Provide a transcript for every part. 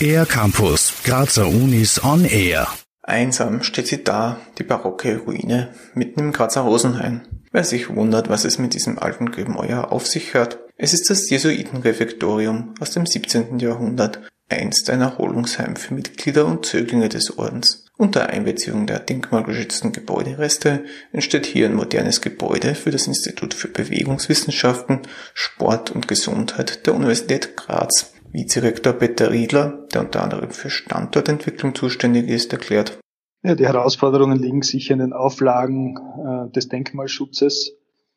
Air Campus, Grazer Unis on Air. Einsam steht sie da, die barocke Ruine, mitten im Grazer Rosenhain. Wer sich wundert, was es mit diesem alten Gemäuer auf sich hört, es ist das Jesuitenrefektorium aus dem 17. Jahrhundert, einst ein Erholungsheim für Mitglieder und Zöglinge des Ordens. Unter Einbeziehung der denkmalgeschützten Gebäudereste entsteht hier ein modernes Gebäude für das Institut für Bewegungswissenschaften, Sport und Gesundheit der Universität Graz. Vizerektor Peter Riedler, der unter anderem für Standortentwicklung zuständig ist, erklärt. Ja, die Herausforderungen liegen sicher in den Auflagen äh, des Denkmalschutzes,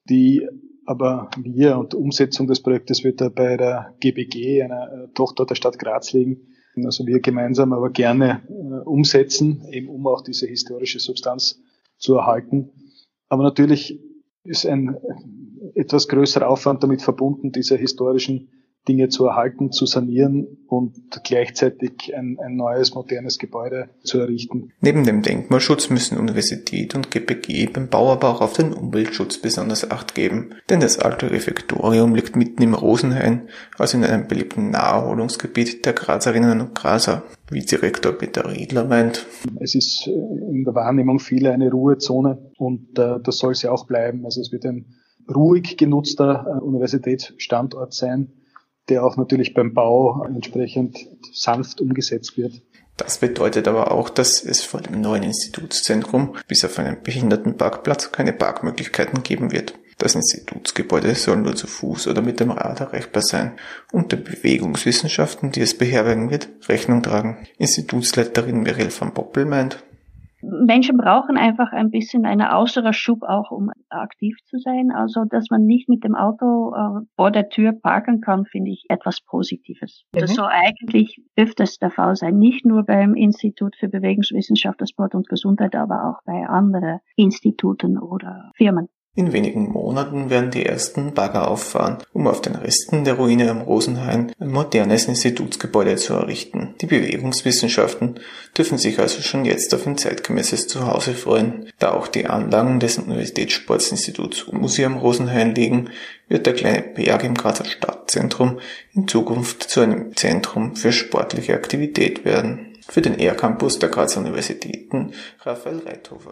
die aber wir und Umsetzung des Projektes wird da bei der GBG, einer äh, Tochter der Stadt Graz liegen, also wir gemeinsam aber gerne äh, umsetzen, eben um auch diese historische Substanz zu erhalten. Aber natürlich ist ein etwas größerer Aufwand damit verbunden, diese historischen Dinge zu erhalten, zu sanieren und gleichzeitig ein, ein neues, modernes Gebäude zu errichten. Neben dem Denkmalschutz müssen Universität und GPG beim Bau aber auch auf den Umweltschutz besonders Acht geben. Denn das alte Refektorium liegt mitten im Rosenhain, also in einem beliebten Naherholungsgebiet der Grazerinnen und Grazer. Wie Direktor Peter Riedler meint. Es ist in der Wahrnehmung vieler eine Ruhezone und äh, das soll sie auch bleiben. Also es wird ein ruhig genutzter äh, Universitätsstandort sein der auch natürlich beim Bau entsprechend sanft umgesetzt wird. Das bedeutet aber auch, dass es vor dem neuen Institutszentrum bis auf einen Behindertenparkplatz keine Parkmöglichkeiten geben wird. Das Institutsgebäude soll nur zu Fuß oder mit dem Rad erreichbar sein und den Bewegungswissenschaften, die es beherbergen wird, Rechnung tragen. Institutsleiterin Mirel van Poppel meint, Menschen brauchen einfach ein bisschen eine äußere Schub auch, um aktiv zu sein. Also, dass man nicht mit dem Auto äh, vor der Tür parken kann, finde ich etwas Positives. Mhm. Das soll eigentlich öfters der Fall sein. Nicht nur beim Institut für Bewegungswissenschaft, Sport und Gesundheit, aber auch bei anderen Instituten oder Firmen. In wenigen Monaten werden die ersten Bagger auffahren, um auf den Resten der Ruine am Rosenhain ein modernes Institutsgebäude zu errichten. Die Bewegungswissenschaften dürfen sich also schon jetzt auf ein zeitgemäßes Zuhause freuen. Da auch die Anlagen des Universitätssportsinstituts UMUSI am Rosenhain liegen, wird der kleine Berg im Grazer Stadtzentrum in Zukunft zu einem Zentrum für sportliche Aktivität werden. Für den ER-Campus der Grazer Universitäten Raphael Reithofer.